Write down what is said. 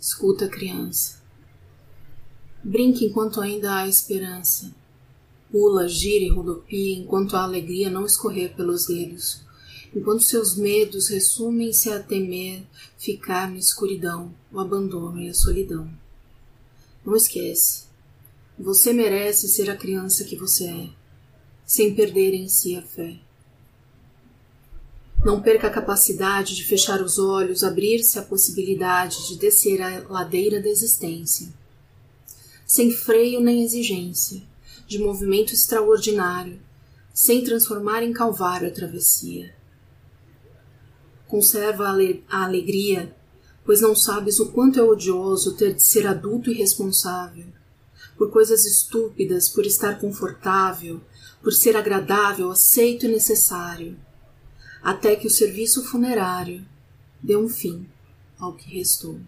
Escuta, criança. Brinque enquanto ainda há esperança. Pula, gira e rodopia enquanto a alegria não escorrer pelos dedos, enquanto seus medos resumem-se a temer ficar na escuridão, o abandono e a solidão. Não esquece, você merece ser a criança que você é, sem perder em si a fé. Não perca a capacidade de fechar os olhos, abrir-se à possibilidade de descer a ladeira da existência sem freio nem exigência, de movimento extraordinário, sem transformar em calvário a travessia. Conserva a alegria, pois não sabes o quanto é odioso ter de ser adulto e responsável, por coisas estúpidas, por estar confortável, por ser agradável, aceito e necessário, até que o serviço funerário dê um fim ao que restou.